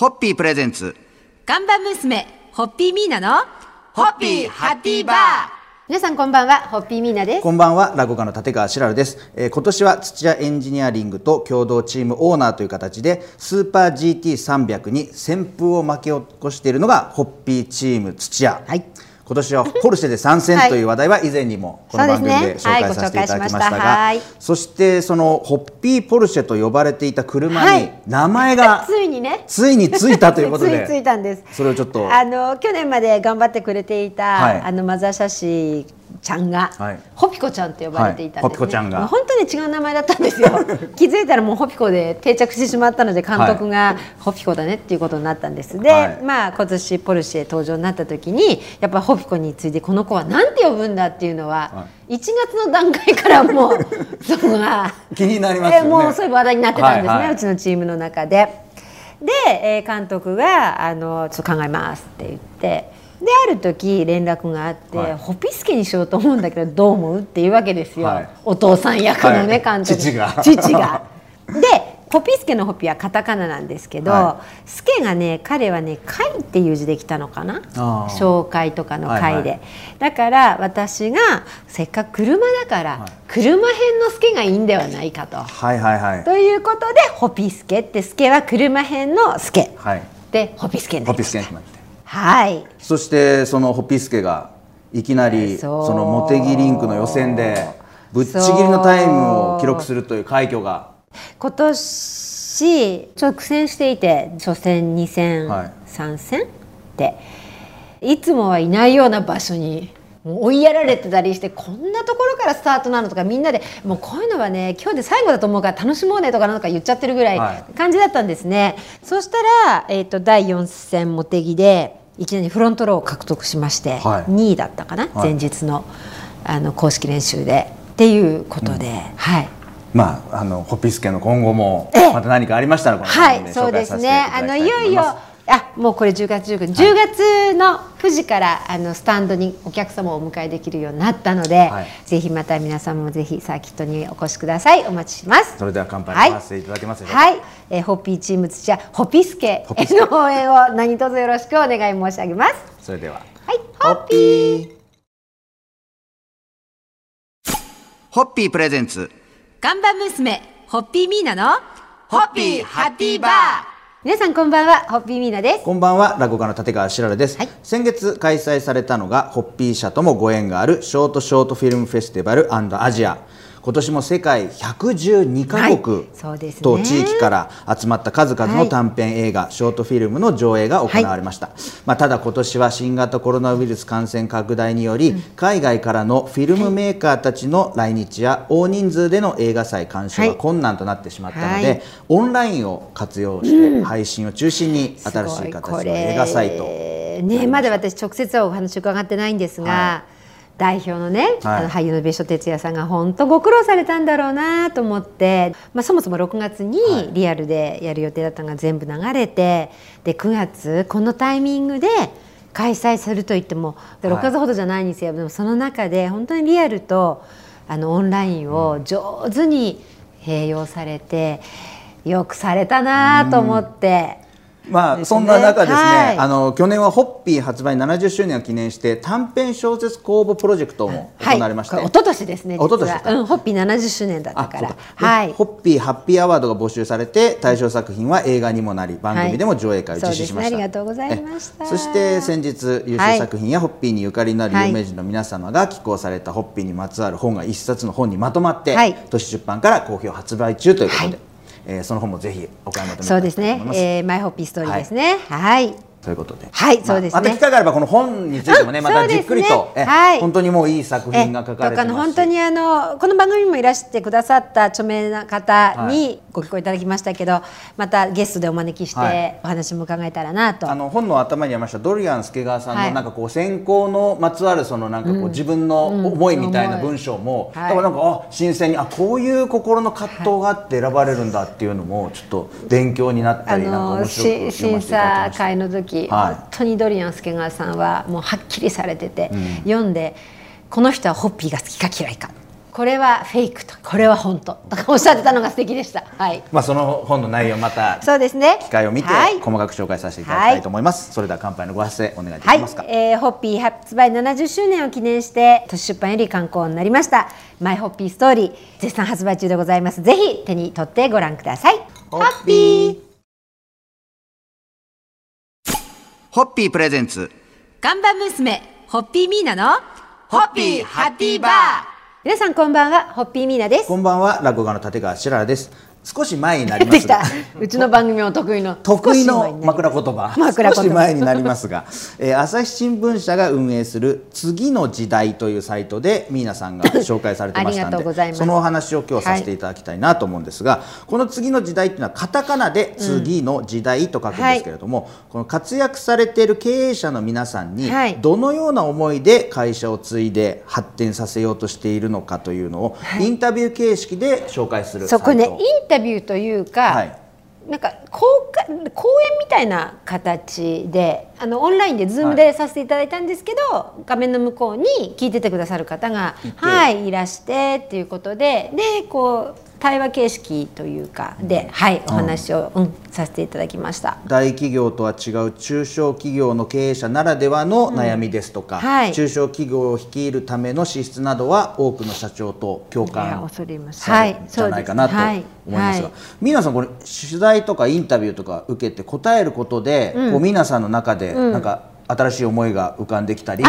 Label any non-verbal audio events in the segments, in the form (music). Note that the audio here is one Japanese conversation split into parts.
ホッピープレゼンツ。看板娘、ホッピーミーナの、ホッピーハッピーバー皆さんこんばんは、ホッピーミーナです。こんばんは、落語家の立川しらるです。えー今年は土屋エンジニアリングと共同チームオーナーという形で、スーパー GT300 に旋風を巻き起こしているのが、ホッピーチーム土屋。はい今年はポルシェで参戦という話題は以前にもこの番組で紹介させていただきましたが、そしてそのホッピーポルシェと呼ばれていた車にはい。名前が (laughs) ついにね、ついについたということで、(laughs) ついたんです。それをちょっとあの去年まで頑張ってくれていた、はい。あのマザーシャシちゃんが、はい。ホピコちゃんって呼ばれていたんです、ね。はい。ホピコちゃんが。本当に違う名前だったんですよ。(laughs) 気づいたらもうホピコで定着してしまったので監督がホピコだねっていうことになったんです。で、はい。まあ今年ポルシェ登場になった時にやっぱホピコについてこの子は何て呼ぶんだっていうのは、は1月の段階からもう (laughs) そこが気になりますよね。えもうそういう話題になってたんですね、はいはい。うちのチームの中で。で、えー監督があの「ちょっと考えます」って言ってである時連絡があって、はい。ホピスケにしようと思うんだけどどう思うっていうわけですよ、はい。お父さん役のね、はい。監督。父が。父が。(laughs) でホピスケのホピはカタカナなんですけど、はスケがね彼はね「会」っていう字できたのかな？紹介とかの会で、はいはだから私がせっかく車だから、はい。車編のスケがいいんではないかと。はいはいはい。ということでホピスケってスケは車編のスケ。はい。でホピスケになりました。はい。そしてそのホピスケがいきなりそのモテギリンクの予選でぶっちぎりのタイムを記録するという快挙が。今年ちょっと苦戦していて初戦2戦、はい。3戦っていつもはいないような場所にもう追いやられてたりしてこんなところからスタートなのとかみんなでもうこういうのはね今日で最後だと思うから楽しもうねとかなんとか言っちゃってるぐらはい。い感じだったんですね、そしたら、えー、と第4戦茂木でいきなりフロントローを獲得しまして、はい2位だったかな、はい前日のあの公式練習でっていうことで、はい。まああのホピスケの今後もええまた何かありましたらこのはい、番組でそうです紹介させていね。あのただきたいよいよ。あもうこれ10月19日、10月の9時からあのスタンドにお客様をお迎えできるようになったので、はい。ぜひまた皆さんもぜひサーキットにお越しください。お待ちします。それでは乾杯させていただけます。でしょうか。はい、えーホッピーチーム土屋ホピスケホピスケへの応援を何卒よろしくお願い申し上げます。それでは。はい、ホッピー。ホッピープレゼンツ。看板娘ホッピーミーナのホッピーハッピーバー皆さんこんばんはホッピーミーナです。こんばんは落語家の立川しららです、はい。先月開催されたのがホッピー社ともご縁があるショートショートフィルムフェスティバルアジア今年も世界112カ国と地域から集まった数々の短編映画、ショートフィルムの上映が行われました、まあ、ただ今年は新型コロナウイルス感染拡大により、海外からのフィルムメーカーたちの来日や大人数での映画祭鑑賞がはい。困難となってしまったので、はい。オンラインを活用して配信を中心に新しい形の映画サイトねまだ私直接はお話伺ってないんですが、は代表のね、はい。あの俳優の別所哲也さんが本当ご苦労されたんだろうなと思って、まあ、そもそも6月にはい。リアルでやる予定だったのが全部流れてで9月このタイミングで開催すると言ってもではい。6月ほどじゃないんですよ、でもその中で本当にリアルとあのオンラインを上手に併用されて、よくされたなと思って。まあ、そんな中ですね、はい。あの去年はホッピー発売70周年を記念して短編小説公募プロジェクトも行われまして、はい、一昨年ですね。一昨年うん、ホッピー70周年だったから。はい。でホッピーハッピーアワードが募集されて対象作品は映画にもなり番組でも上映会を実施しました、そうですね。ありがとうございました。えそして先日優秀作品やホッピーにゆかりのある有名人の皆様が寄稿されたホッピーにまつわる本が一冊の本にまとまって、はい。都市出版から好評発売中ということで、はいえーその本もぜひお買い求めいたそうですだきたいと思い。ます。ねえー、マイホッピーストーリーですね。はい。ということで、はいそうですねまた機会があればこの本についてもね、う (laughs) んまたじっくりと、そうですねえはい本当にもういい作品が書かれてます本当にあのこの番組にもいらしてくださった著名な方にご寄稿いただきましたけど、またゲストでお招きしてお話も伺えたらなと。あの本の頭にありましたドリアン助川さんのなんかこう選考のまつわるそのなんかこう自分の思いみたいな文章も、はいだからなんかあ新鮮にあこういう心の葛藤があって選ばれるんだっていうのもちょっと勉強になったりなんか面白く審査。会の時、はい本当にドリアン助川さんはもうはっきりされてて、読んでこの人はホッピーが好きか嫌いかこれはフェイクと。これは本当。とかおっしゃってたのが素敵でした。はい。まあその本の内容またそうですね。機会を見てはい。細かく紹介させていただきたいと思います、それでは乾杯のご発声お願いではいきますか、、えー、ホッピー発売70周年を記念して都市出版より刊行になりました。マイホッピーストーリー絶賛発売中でございます。ぜひ手に取ってご覧ください。ホッピー。ホッピープレゼンツ。看板娘ホッピーミーナのホッピーハッピーバー皆さんこんばんはホッピーミーナです。こんばんは落語家の立川しららです。少し前になりますが。うちの番組も得意の得意の枕言葉。枕少し前になりますが、えー朝日新聞社が運営する「次の時代」というサイトでミーナさんが紹介されてましたありがとうございます。んでそのお話を今日させていただきたいなと思うんですが、この「次の時代」っていうのはカタカナで「次の時代」と書くんですけれども、この活躍されている経営者の皆さんにはい。どのような思いで会社を継いで発展させようとしているのかというのをインタビュー形式で紹介するサイト。そこねインタビューというか、はい。なんか公開講演みたいな形であのオンラインでズームでさせていただいたんですけど、画面の向こうに聞いててくださる方がはいいらしてっていうことででこう対話形式というかで、はいお話を、うんさせていただきました。大企業とは違う中小企業の経営者ならではの悩みですとか、はい。中小企業を率いるための資質などは多くの社長と共感されはいじゃないかなと思いますが。はい。皆さんこれ取材とかインタビューとか受けて答えることで、こう皆さんの中でなんか新しい思いが浮かんできたり、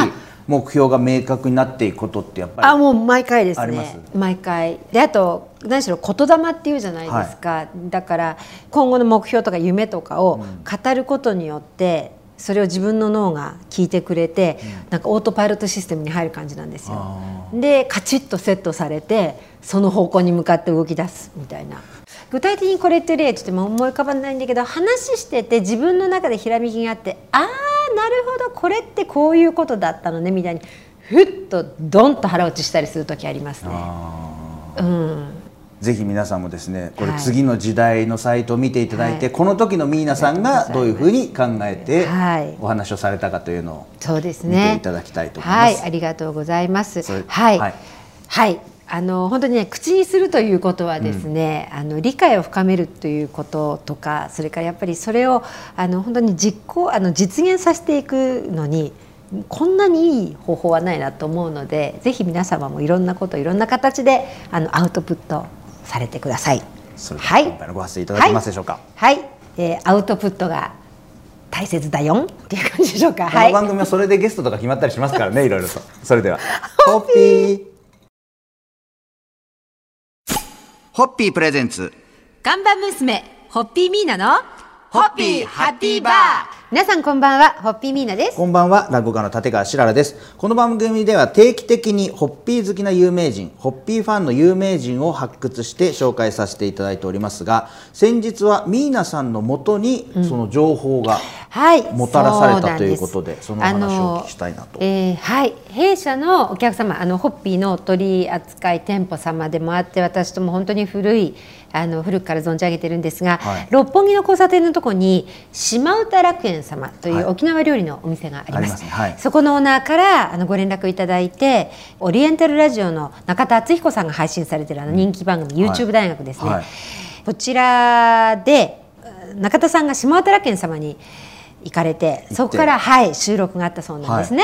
目標が明確になっていくことってやっぱりあもう毎回ですあります？ね毎回。であと何しろ言霊っていうじゃないですか、だから今後の目標とか夢とかを語ることによって、それを自分の脳が聞いてくれて、なんかオートパイロットシステムに入る感じなんですよ。でカチッとセットされてその方向に向かって動き出すみたいな。具体的にこれって例ちょっと今思い浮かばないんだけど話してて自分の中でひらめきがあってああなるほどこれってこういうことだったのねみたいにふっとドンと腹落ちしたりする時ありますね。うん、ぜひ皆さんもですねこれはい。次の時代のサイトを見ていただいて、はい。この時のミーナさんがどういうふうに考えてはい。お話をされたかというのをそうです見てね。いただきたいと思います。はい、ありがとうございます。はい、ははいい、あの本当にね口にするということはですね、あの理解を深めるということとか、それからやっぱりそれをあの本当に実行あの実現させていくのに。こんなにいい方法はないなと思うのでぜひ皆様もいろんなこといろんな形であのアウトプットされてください。それでははい今回のご発声いただけますでしょうか？はい、えーアウトプットが大切だよっていう感じでしょうか？この番組はそれでゲストとか決まったりしますからね、(laughs) いろいろと。それでは、ホッピー。ホッピープレゼンツ。看板娘ホッピーミーナのホッピーハッピーバー皆さんこんばんはホッピーミーナですこんばんは、落語家の立川しららです。この番組では定期的にホッピー好きな有名人、ホッピーファンの有名人を発掘して紹介させていただいておりますが、先日はミーナさんのもとにその情報がはい。もたらされたというそことで、その話をお聞きしたいなと。えーはい。弊社のお客様あのホッピーの取り扱い店舗様でもあって私とも本当に古いあの古くから存じ上げてるんですが、はい。六本木の交差点のところに島唄楽園様というはい。沖縄料理のお店があります,、ありますそこのオーナーからあのご連絡いただいてオリエンタルラジオの中田敦彦さんが配信されているあの人気番組、はい。YouTube 大学ですね、はい。こちらで中田さんが島唄楽園様に行かれてそこから、はい、収録があったそうなんですね。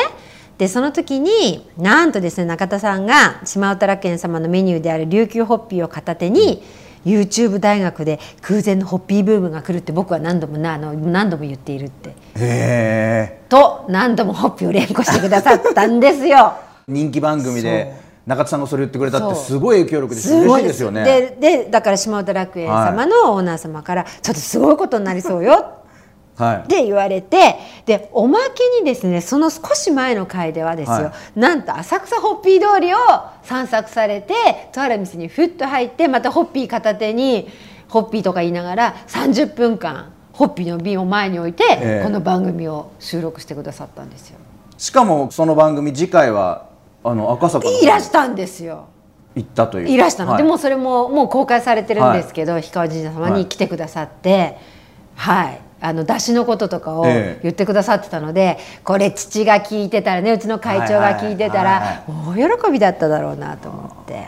でその時になんとですね中田さんが島唄楽園様のメニューである琉球ホッピーを片手に、YouTube 大学で空前のホッピーブームが来るって僕は何度もなあの何度も言っているって。へと何度もホッピーを連呼してくださったんですよ。ー (laughs) 人気番組で中田さんがそれ言ってくれたってすごい影響力です嬉しいですよね。ででだから島唄楽園様のオーナー様から、ちょっとすごいことになりそうよはい。って言われてでおまけにですねその少し前の回ではですよ、はなんと浅草ホッピー通りを散策されてとある店にふっと入ってまたホッピー片手にホッピーとか言いながら30分間ホッピーの瓶を前に置いて、ええ。この番組を収録してくださったんですよ。しかもその番組次回はあの赤坂のいらしたんですよ。行ったという。いらしたの、はい。でもそれももう公開されてるんですけど、氷川神社様に来てくださってはい、あの出汁のこととかをええ。言ってくださってたので、これ父が聞いてたらねうちの会長が聞いてたら大喜びだっただろうなと思って。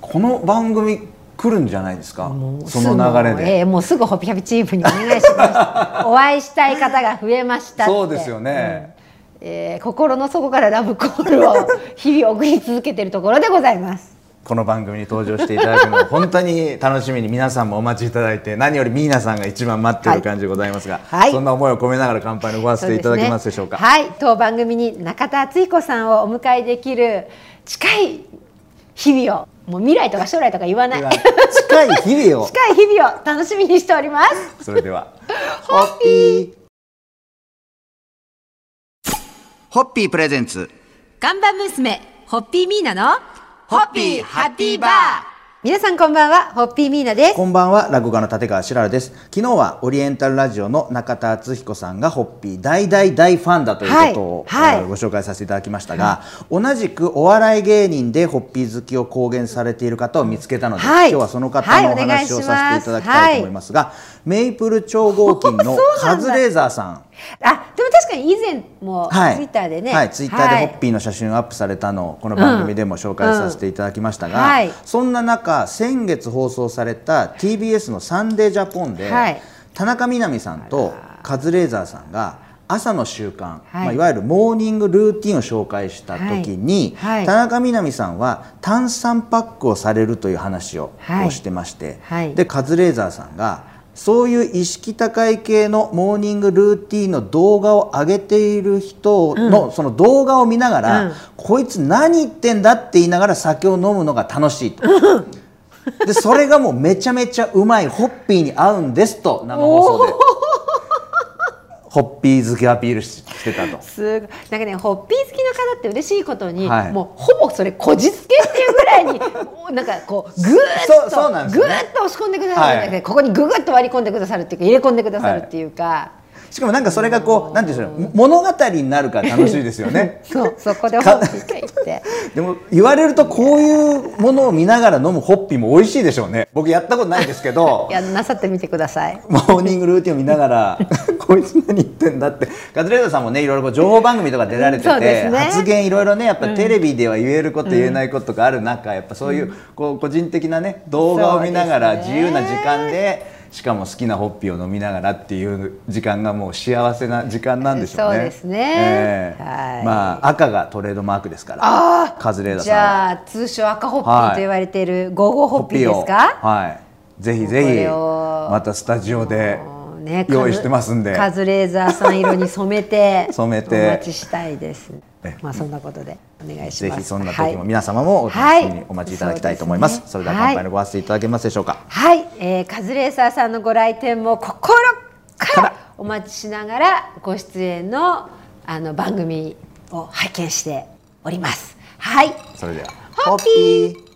この番組来るんじゃないですか？その流れで、えーもうすぐホッピキャピチームにお願いします。(laughs) お会いしたい方が増えましたそうですよね、えー心の底からラブコールを日々送り続けているところでございますこの番組に登場していただくのを本当に楽しみに皆さんもお待ちいただいて何よりミーナさんが一番待っている感じでございますが、はい。そんな思いを込めながら乾杯のごわせていただけますでしょうか？はい。当番組に中田敦彦さんをお迎えできる近い日々をもう未来とか将来とか言わない。近い日々を？(laughs) 近い日々を楽しみにしております。それでは (laughs) ホッピー。ホッピープレゼンツ。看板娘ホッピーミーナのホッピーハッピーバー。皆さんこんばんはホッピーミーナです。こんばんは落語家の立川しららです。昨日はオリエンタルラジオの中田敦彦さんがホッピー大大大ファンだということを、はいはい。えーご紹介させていただきましたが、同じくお笑い芸人でホッピー好きを公言されている方を見つけたので、はい。今日はその方はいのお話をさせていただきたいと思いますが、メイプル超合金の (laughs) カズレーザーさん。あでも確かに以前もツイはいッターでね、はい、ツイッターでホッピーの写真をアップされたのをこの番組でも紹介させていただきましたが、うん。はい。そんな中先月放送された TBS の「サンデージャポンで」はい。田中みな実さんとカズレーザーさんが朝の習慣、はい。いまあ、いわゆるモーニングルーティンを紹介した時に、はい。はい田中みな実さんは炭酸パックをされるという話を,、してまして、はい。でカズレーザーさんがそういう意識高い系のモーニングルーティンの動画を上げている人の、その動画を見ながら、うん。こいつ何言ってんだって言いながら酒を飲むのが楽しいと。でそれがもうめちゃめちゃうまいホッピーに合うんですと生放送でホッピー好きアピールししてたと。すごい。なんかねホッピー好きの方って嬉しいことに、はい。もうほぼそれこじつけっていうぐらいになんかこうぐーっとぐーっと押し込んでくださる、はい。ここにぐぐっと割り込んでくださるっていうか入れ込んでくださるっていうか、しかもなんかそれがこうなんていうんでしょう物語になるから楽しいですよね。(laughs) そうそこでホッピーが言って (laughs) でも言われるとこういうものを見ながら飲むホッピーも美味しいでしょうね。僕やったことないですけどい。(laughs) やなさってみてください。モーニングルーティンを見ながらこいつ何言ってんだってカズレーザーさんもねいろいろこう情報番組とか出られてて、ね発言いろいろねやっぱテレビでは言えること言えないことがある中、やっぱそういうこう個人的なね動画を見ながら自由な時間でしかも好きなホッピーを飲みながらっていう時間がもう幸せな時間なんでしょうね。そうですねええはいまあ赤がトレードマークですからあカズレーザーじさんは。ゃあ通称赤ホッピーと言われているゴーゴーホッピーですか？をはいぜひぜひまたスタジオでね用意してますんでカズレーザーさん色に染めて (laughs) 染めてお待ちしたいですえ。まあそんなことでお願いします。ぜひそんなはい時も皆様もお楽しみにお待ちいただきたいと思います。はいそれでは乾杯のごわせていただけますでしょうか。はい、えー、カズレーザーさんのご来店も心からお待ちしながらご出演のあの番組を拝見しております。はい。それではホッピー